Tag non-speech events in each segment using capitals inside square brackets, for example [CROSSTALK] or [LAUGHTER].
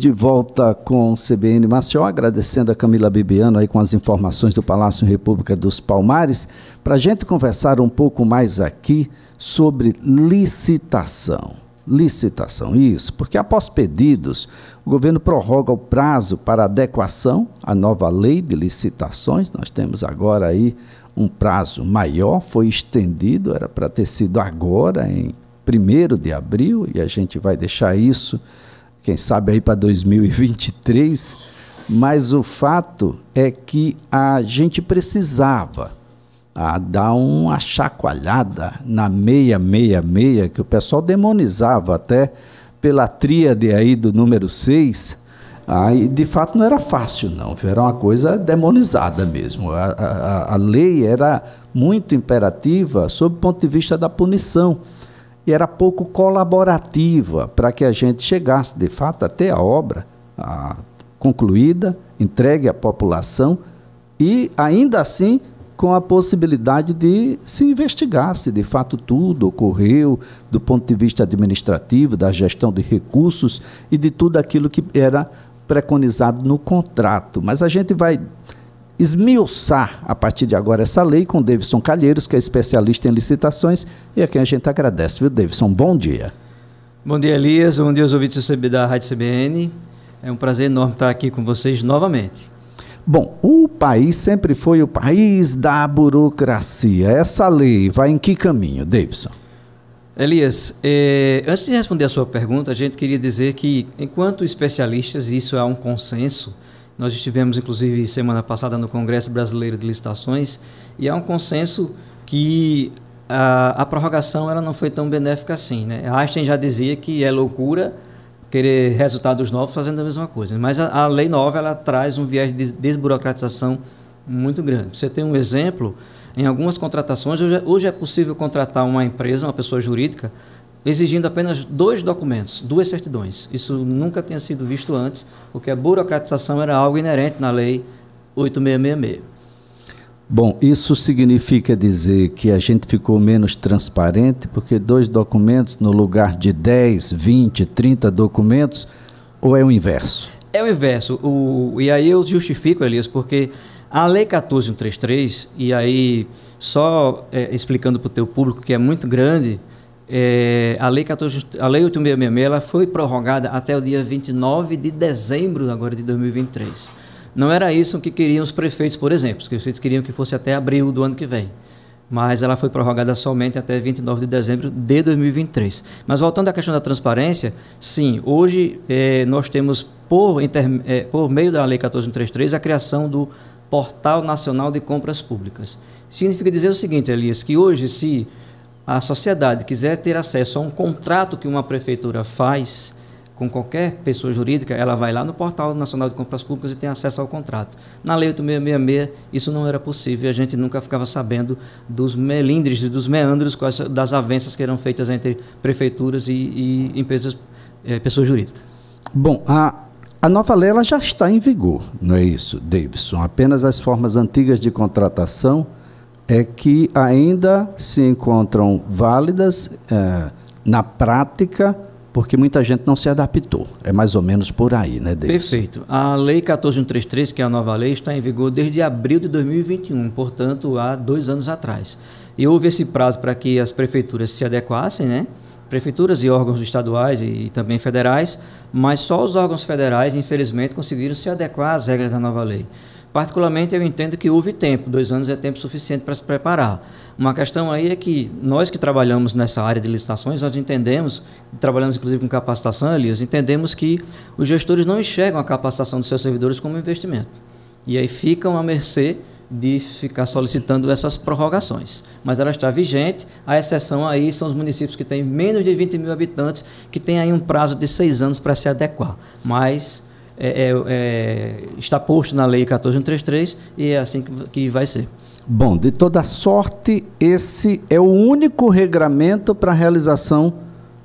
De volta com o CBN Maceió, agradecendo a Camila Bibiano aí com as informações do Palácio República dos Palmares, para a gente conversar um pouco mais aqui sobre licitação. Licitação, isso, porque após pedidos, o governo prorroga o prazo para adequação à nova lei de licitações. Nós temos agora aí um prazo maior, foi estendido, era para ter sido agora, em 1 de abril, e a gente vai deixar isso quem sabe aí para 2023, mas o fato é que a gente precisava a ah, dar uma chacoalhada na 666, que o pessoal demonizava até pela tríade aí do número 6. Aí, de fato, não era fácil, não. Era uma coisa demonizada mesmo. A, a, a lei era muito imperativa sob o ponto de vista da punição e era pouco colaborativa para que a gente chegasse, de fato, até a obra a, concluída, entregue à população e, ainda assim, com a possibilidade de se investigar se de fato tudo ocorreu do ponto de vista administrativo, da gestão de recursos e de tudo aquilo que era preconizado no contrato. Mas a gente vai esmiuçar a partir de agora essa lei com Davidson Calheiros, que é especialista em licitações e a quem a gente agradece, viu, Davidson? Bom dia. Bom dia, Elias. Bom dia aos ouvintes da Rádio CBN. É um prazer enorme estar aqui com vocês novamente. Bom, o país sempre foi o país da burocracia. Essa lei vai em que caminho, Davidson? Elias, eh, antes de responder a sua pergunta, a gente queria dizer que, enquanto especialistas, isso é um consenso, nós estivemos, inclusive, semana passada no Congresso Brasileiro de Licitações e há um consenso que a, a prorrogação ela não foi tão benéfica assim. Né? Einstein já dizia que é loucura querer resultados novos fazendo a mesma coisa. Mas a, a lei nova ela traz um viés de desburocratização muito grande. Você tem um exemplo, em algumas contratações, hoje, hoje é possível contratar uma empresa, uma pessoa jurídica, exigindo apenas dois documentos, duas certidões. Isso nunca tinha sido visto antes, porque a burocratização era algo inerente na lei 8666. Bom, isso significa dizer que a gente ficou menos transparente, porque dois documentos no lugar de 10, 20, 30 documentos, ou é o inverso? É o inverso. O, e aí eu justifico, Elias, porque a Lei 14133, e aí só é, explicando para o teu público que é muito grande, é, a, lei 14, a Lei 8666 ela foi prorrogada até o dia 29 de dezembro agora de 2023. Não era isso que queriam os prefeitos, por exemplo. Os prefeitos queriam que fosse até abril do ano que vem. Mas ela foi prorrogada somente até 29 de dezembro de 2023. Mas voltando à questão da transparência, sim, hoje é, nós temos, por, inter, é, por meio da Lei 1433, a criação do Portal Nacional de Compras Públicas. Significa dizer o seguinte, Elias, que hoje, se a sociedade quiser ter acesso a um contrato que uma prefeitura faz com qualquer pessoa jurídica, ela vai lá no Portal Nacional de Compras Públicas e tem acesso ao contrato. Na Lei 8666, isso não era possível, a gente nunca ficava sabendo dos melindres e dos meandros, das avanças que eram feitas entre prefeituras e, e empresas, é, pessoas jurídicas. Bom, a, a nova lei ela já está em vigor, não é isso, Davidson? Apenas as formas antigas de contratação é que ainda se encontram válidas é, na prática, porque muita gente não se adaptou. É mais ou menos por aí, né, Davis? Perfeito. A Lei 14133, que é a nova lei, está em vigor desde abril de 2021, portanto, há dois anos atrás. E houve esse prazo para que as prefeituras se adequassem, né? Prefeituras e órgãos estaduais e também federais, mas só os órgãos federais, infelizmente, conseguiram se adequar às regras da nova lei. Particularmente, eu entendo que houve tempo, dois anos é tempo suficiente para se preparar. Uma questão aí é que nós que trabalhamos nessa área de licitações, nós entendemos, trabalhamos inclusive com capacitação, Elias, entendemos que os gestores não enxergam a capacitação dos seus servidores como investimento. E aí ficam à mercê de ficar solicitando essas prorrogações. Mas ela está vigente, a exceção aí são os municípios que têm menos de 20 mil habitantes, que têm aí um prazo de seis anos para se adequar. Mas é, é, é, está posto na Lei 1433 e é assim que, que vai ser. Bom, de toda sorte, esse é o único regramento para a realização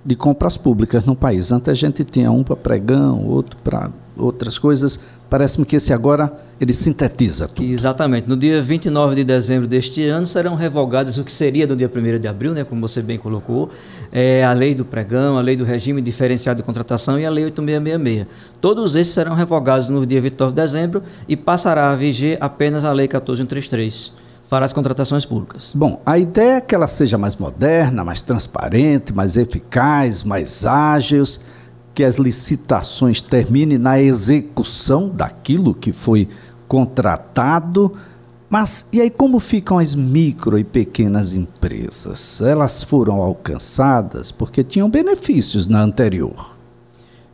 de compras públicas no país. Antes a gente tinha um para pregão, outro para outras coisas. Parece-me que esse agora ele sintetiza tudo. Exatamente. No dia 29 de dezembro deste ano serão revogadas o que seria do dia 1 de abril, né, como você bem colocou, é, a lei do pregão, a lei do regime diferenciado de contratação e a lei 8666. Todos esses serão revogados no dia 29 de dezembro e passará a viger apenas a lei 14133 para as contratações públicas. Bom, a ideia é que ela seja mais moderna, mais transparente, mais eficaz, mais ágil, que as licitações terminem na execução daquilo que foi contratado. Mas e aí como ficam as micro e pequenas empresas? Elas foram alcançadas porque tinham benefícios na anterior.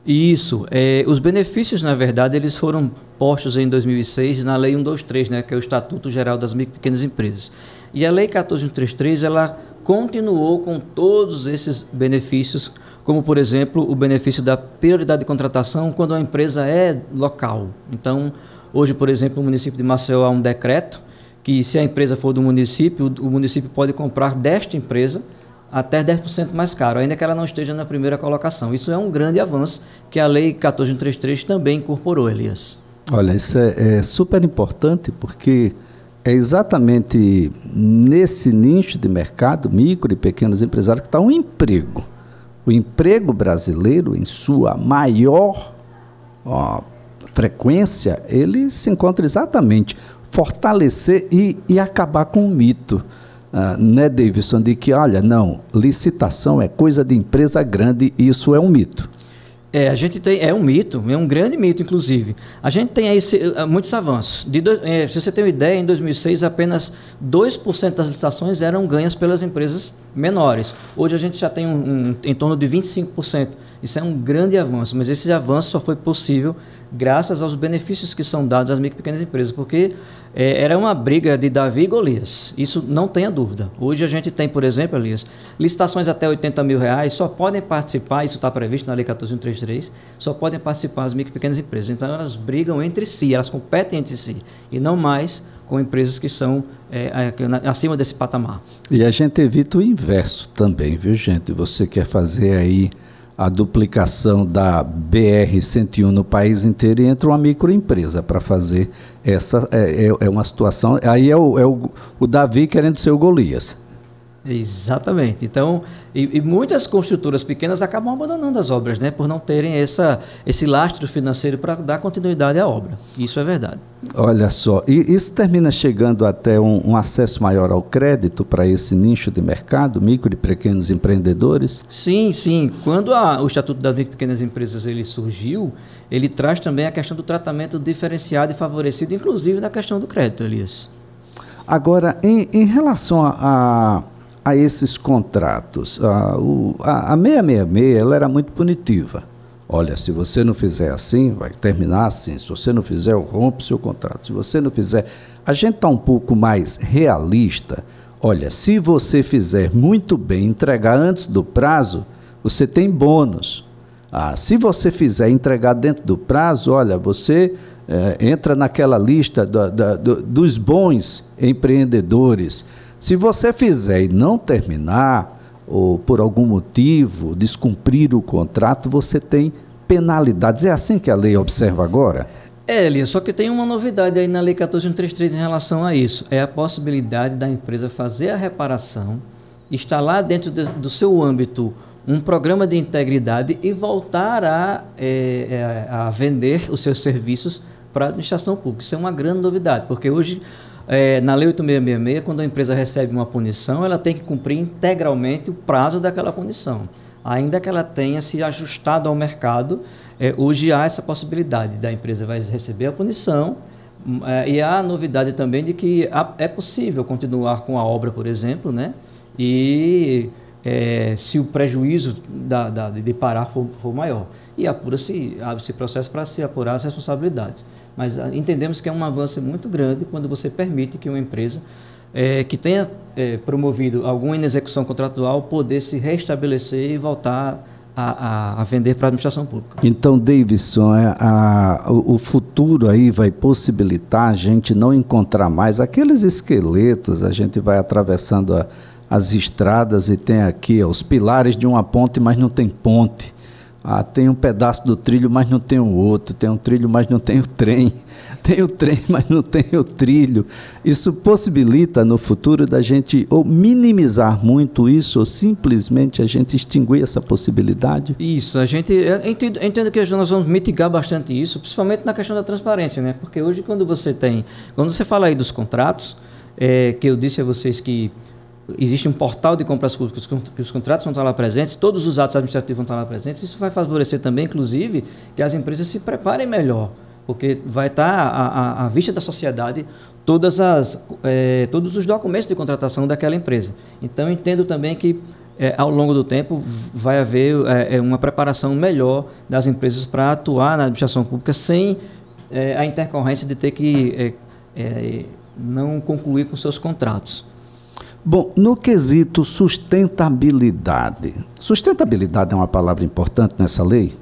Isso. É, os benefícios, na verdade, eles foram postos em 2006 na Lei 123, né, que é o Estatuto Geral das Micro e Pequenas Empresas. E a Lei 14133, ela continuou com todos esses benefícios, como, por exemplo, o benefício da prioridade de contratação quando a empresa é local. Então, hoje, por exemplo, no município de Maceió há um decreto que, se a empresa for do município, o município pode comprar desta empresa até 10% mais caro, ainda que ela não esteja na primeira colocação. Isso é um grande avanço que a Lei 14133 também incorporou, Elias. Olha, isso é, é super importante porque é exatamente nesse nicho de mercado, micro e pequenos empresários, que está um emprego. O emprego brasileiro, em sua maior ó, frequência, ele se encontra exatamente fortalecer e, e acabar com o mito uh, né, Davidson, de que, olha, não, licitação é coisa de empresa grande e isso é um mito. É, a gente tem, é um mito, é um grande mito, inclusive. A gente tem aí uh, muitos avanços. De é, se você tem uma ideia, em 2006 apenas 2% das licitações eram ganhas pelas empresas menores. Hoje a gente já tem um, um, em torno de 25%. Isso é um grande avanço, mas esse avanço só foi possível graças aos benefícios que são dados às micro e pequenas empresas, porque é, era uma briga de Davi e Golias, isso não tenha dúvida. Hoje a gente tem, por exemplo, Elias, licitações até 80 mil reais, só podem participar, isso está previsto na Lei 14133, só podem participar as micro e pequenas empresas. Então elas brigam entre si, elas competem entre si, e não mais com empresas que são é, acima desse patamar. E a gente evita o inverso também, viu gente? Você quer fazer aí a duplicação da BR-101 no país inteiro e entra uma microempresa para fazer essa. É, é, é, uma situação. Aí é, o, é o, o Davi querendo ser o Golias. Exatamente. Então, e, e, muitas construtoras pequenas acabam abandonando as obras, né, por não terem essa, esse lastro financeiro para dar continuidade à obra. Isso é verdade. Olha só, e isso termina chegando até um, um acesso maior ao crédito para esse nicho de mercado, micro e pequenos empreendedores? Sim, sim. Quando a, o Estatuto das Micro e Pequenas Empresas ele surgiu, ele traz também a questão do tratamento diferenciado e favorecido, inclusive na questão do crédito, Elias. Agora, em, em relação a, a a esses contratos. A, o, a, a 666 ela era muito punitiva. Olha, se você não fizer assim, vai terminar assim. Se você não fizer, eu rompo seu contrato. Se você não fizer. A gente está um pouco mais realista. Olha, se você fizer muito bem, entregar antes do prazo, você tem bônus. Ah, se você fizer entregar dentro do prazo, olha, você é, entra naquela lista do, do, dos bons empreendedores. Se você fizer e não terminar, ou por algum motivo descumprir o contrato, você tem penalidades. É assim que a lei observa agora? É, Elias, só que tem uma novidade aí na Lei 14133 em relação a isso. É a possibilidade da empresa fazer a reparação, instalar dentro de, do seu âmbito um programa de integridade e voltar a, é, é a vender os seus serviços para a administração pública. Isso é uma grande novidade, porque hoje é, na Lei 8666, quando a empresa recebe uma punição, ela tem que cumprir integralmente o prazo daquela punição. Ainda que ela tenha se ajustado ao mercado, é, hoje há essa possibilidade da empresa vai receber a punição, é, e há a novidade também de que é possível continuar com a obra, por exemplo, né? e é, se o prejuízo da, da, de parar for, for maior. E apura-se, abre-se processo para se apurar as responsabilidades. Mas ah, entendemos que é um avanço muito grande quando você permite que uma empresa é, que tenha é, promovido alguma inexecução contratual poder se restabelecer e voltar a, a, a vender para a administração pública. Então, Davidson, é, a, o, o futuro aí vai possibilitar a gente não encontrar mais aqueles esqueletos, a gente vai atravessando a, as estradas e tem aqui os pilares de uma ponte, mas não tem ponte Ah, tem um pedaço do trilho, mas não tem o outro. Tem um trilho, mas não tem o trem. [LAUGHS] Tem o trem, mas não tem o trilho. Isso possibilita no futuro da gente ou minimizar muito isso, ou simplesmente a gente extinguir essa possibilidade? Isso, a gente entendo, entendo que nós vamos mitigar bastante isso, principalmente na questão da transparência, né? Porque hoje quando você tem, quando você fala aí dos contratos, é, que eu disse a vocês que existe um portal de compras públicas que os contratos vão estar lá presentes, todos os atos administrativos vão estar lá presentes. Isso vai favorecer também, inclusive, que as empresas se preparem melhor, porque vai estar à, à, à vista da sociedade todas as, é, todos os documentos de contratação daquela empresa. Então, entendo também que é, ao longo do tempo vai haver é, uma preparação melhor das empresas para atuar na administração pública sem a intercorrência de ter que não concluir com seus contratos. Bom, no quesito sustentabilidade, sustentabilidade é uma palavra importante nessa lei?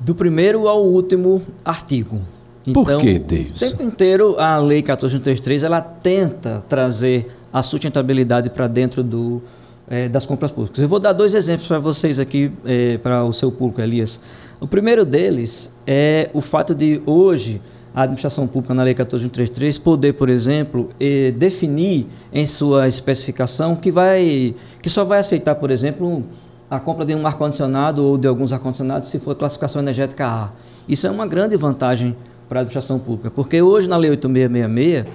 Do primeiro ao último artigo. Então, Por que, Deus? O tempo inteiro a Lei 1433 ela tenta trazer a sustentabilidade para dentro do, é, das compras públicas. Eu vou dar dois exemplos para vocês aqui, é, para o seu público, Elias. O primeiro deles é o fato de hoje a administração pública na Lei 1433 poder, por exemplo, eh, definir em sua especificação que, vai, que só vai aceitar, por exemplo, a compra de um ar-condicionado ou de alguns ar-condicionados se for classificação energética A. Isso é uma grande vantagem para a administração pública, porque hoje na Lei 8666,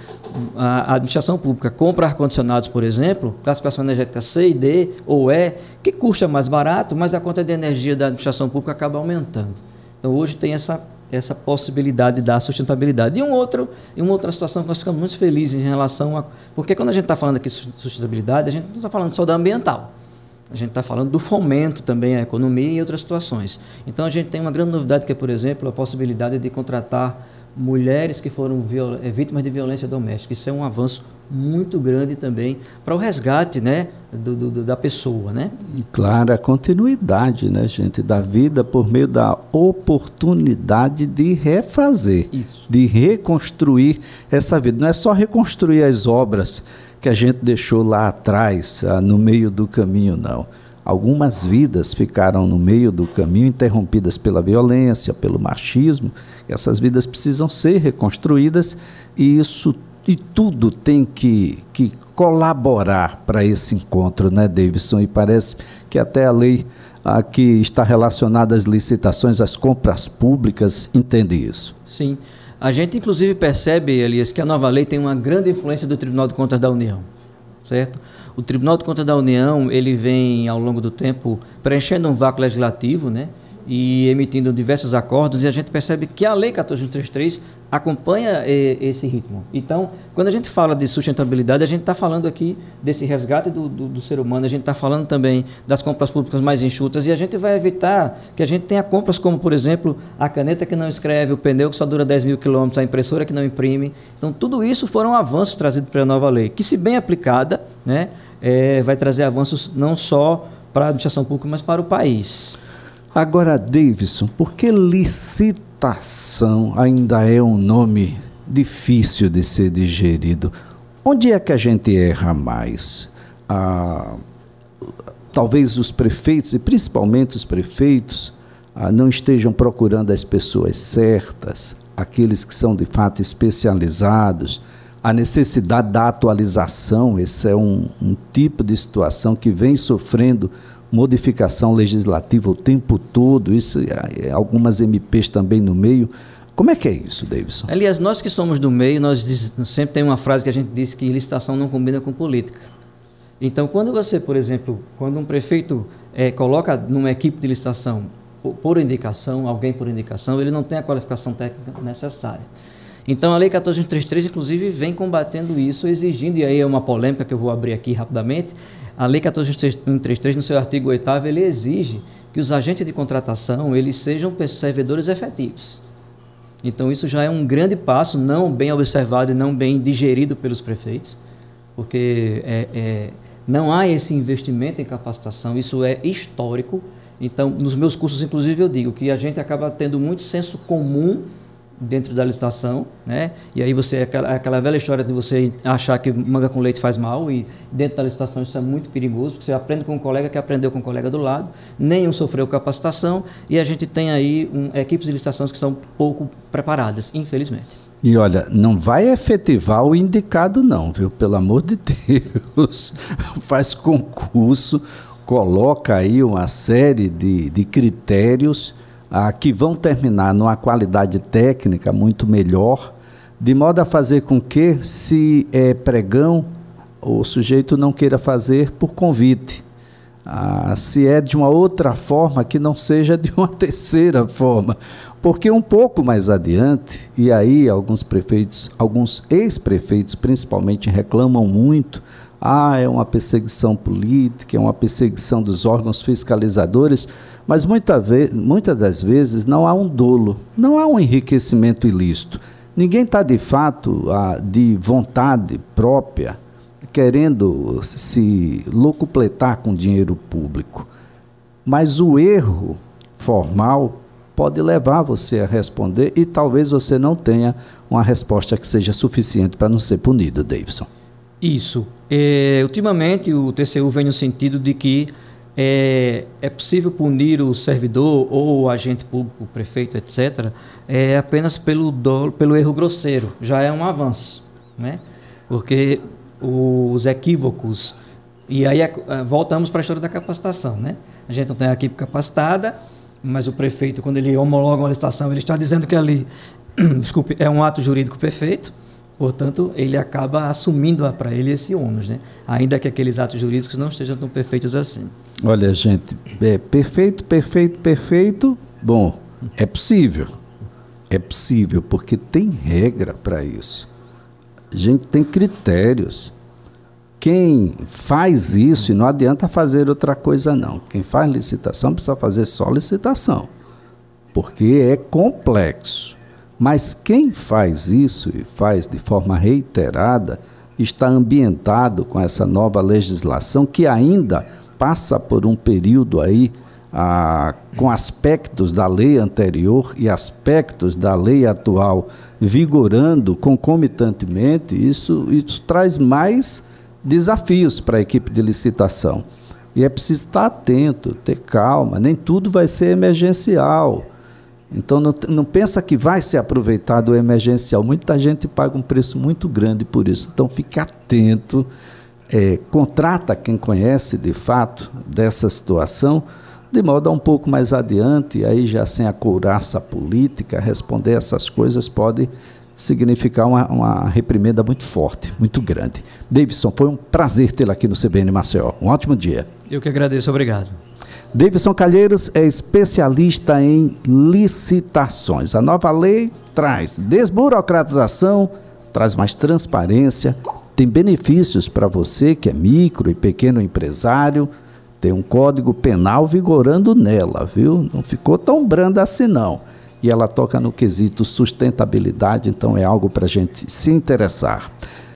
a administração pública compra ar-condicionados, por exemplo, classificação energética C e D ou E, que custa mais barato, mas a conta de energia da administração pública acaba aumentando. Então hoje tem essa essa possibilidade da sustentabilidade. E um outro, e uma outra situação que nós ficamos muito felizes em relação a. Porque quando a gente está falando aqui de sustentabilidade, a gente não está falando só da ambiental. A gente está falando do fomento também à economia e outras situações. Então a gente tem uma grande novidade que é, por exemplo, a possibilidade de contratar mulheres que foram eh, vítimas de violência doméstica. Isso é um avanço muito grande também para o resgate né, do, do, da pessoa. Né? Claro, a continuidade, né, gente, da vida por meio da oportunidade de refazer, Isso. de reconstruir essa vida. Não é só reconstruir as obras que a gente deixou lá atrás, ah, no meio do caminho, não Algumas vidas ficaram no meio do caminho, interrompidas pela violência, pelo machismo. Essas vidas precisam ser reconstruídas e isso e tudo tem que, que colaborar para esse encontro, né, Davidson? E parece que até a lei a que está relacionada às licitações, às compras públicas, entende isso. Sim. A gente, inclusive, percebe, Elias, que a nova lei tem uma grande influência do Tribunal de Contas da União, certo? O Tribunal de Contas da União ele vem ao longo do tempo preenchendo um vácuo legislativo, né? E emitindo diversos acordos, e a gente percebe que a Lei 1433 acompanha eh, esse ritmo. Então, quando a gente fala de sustentabilidade, a gente está falando aqui desse resgate do, do, do ser humano, a gente está falando também das compras públicas mais enxutas, e a gente vai evitar que a gente tenha compras como, por exemplo, a caneta que não escreve, o pneu que só dura 10 mil quilômetros, a impressora que não imprime. Então, tudo isso foram avanços trazidos pela nova lei, que, se bem aplicada, né, é, vai trazer avanços não só para a administração pública, mas para o país. Agora, Davidson, por que licitação ainda é um nome difícil de ser digerido? Onde é que a gente erra mais? Ah, talvez os prefeitos, e principalmente os prefeitos, ah, não estejam procurando as pessoas certas, aqueles que são de fato especializados a necessidade da atualização, esse é um, um, tipo de situação que vem sofrendo modificação legislativa o tempo todo, isso, é algumas MPs também no meio. Como é que é isso, Davidson? Aliás, nós que somos do meio, nós diz, sempre tem uma frase que a gente diz que licitação não combina com política. Então, quando você, por exemplo, quando um prefeito é, coloca numa equipe de licitação por, por indicação, alguém por indicação, ele não tem a qualificação técnica necessária. Então a Lei 1433, inclusive, vem combatendo isso, exigindo, e aí é uma polêmica que eu vou abrir aqui rapidamente, a Lei 1433, no seu artigo 8 ele exige que os agentes de contratação eles sejam servidores efetivos. Então isso já é um grande passo, não bem observado e não bem digerido pelos prefeitos, porque é, é, não há esse investimento em capacitação, isso é histórico. Então, nos meus cursos, inclusive, eu digo que a gente acaba tendo muito senso comum dentro da licitação, né? E aí você aquela, aquela velha história de você achar que manga com leite faz mal e dentro da licitação isso é muito perigoso, porque você aprende com um colega que aprendeu com um colega do lado, nenhum sofreu capacitação e a gente tem aí um, equipes de licitações que são pouco preparadas, infelizmente. E olha, não vai efetivar o indicado não, viu? Pelo amor de Deus. [LAUGHS] Faz concurso, coloca aí uma série de, de critérios ah, que vão terminar numa qualidade técnica muito melhor, de modo a fazer com que, se é pregão, o sujeito não queira fazer por convite. Ah, se é de uma outra forma, que não seja de uma [LAUGHS] terceira forma. Porque um pouco mais adiante, e aí alguns prefeitos, alguns ex-prefeitos principalmente reclamam muito, ah, é uma perseguição política, é uma perseguição dos órgãos fiscalizadores, mas muita muitas das vezes não há um dolo, não há um enriquecimento ilícito. Ninguém está de fato ah, de vontade própria querendo se locupletar com dinheiro público. Mas o erro formal pode levar você a responder e talvez você não tenha uma resposta que seja suficiente para não ser punido, Davidson. Isso. É, ultimamente, o TCU vem no sentido de que é, é possível punir o servidor ou o agente público, o prefeito, etc., é, apenas pelo, do, pelo erro grosseiro. Já é um avanço, né? Porque os equívocos. E aí é, voltamos para a história da capacitação, né? A gente não tem a equipe capacitada, mas o prefeito, quando ele homologa uma licitação, ele está dizendo que ali, [CLEARS THROAT] desculpe, é um ato jurídico perfeito, portanto, ele acaba assumindo para ele esse ônus, né? Ainda que aqueles atos jurídicos não estejam tão perfeitos assim. Olha, gente, é perfeito, perfeito, perfeito. Bom, é possível. É possível, porque tem regra para isso. A gente tem critérios. Quem faz isso, e não adianta fazer outra coisa, não. Quem faz licitação precisa fazer só licitação, porque é complexo. Mas quem faz isso e faz de forma reiterada, está ambientado com essa nova legislação que ainda passa por um período aí ah, com aspectos da lei anterior e aspectos da lei atual vigorando concomitantemente, isso, isso traz mais desafios para a equipe de licitação. E é preciso estar atento, ter calma, nem tudo vai ser emergencial. Então não, não pensa que vai ser aproveitado o emergencial. Muita gente paga um preço muito grande por isso. Então fique atento, é, contrata quem conhece de fato dessa situação de modo a um pouco mais adiante, aí já sem a couraça política, responder essas coisas pode significar uma, uma reprimenda muito forte, muito grande. Davidson, foi um prazer tê-lo aqui no CBN Maceió. Um ótimo dia. Eu que agradeço, obrigado. Davidson Calheiros é especialista em licitações. A nova lei traz desburocratização, traz mais transparência, tem benefícios para você que é micro e pequeno empresário tem um código penal vigorando nela, viu? Não ficou tão branda assim não. E ela toca no quesito sustentabilidade, então é algo para a gente se interessar.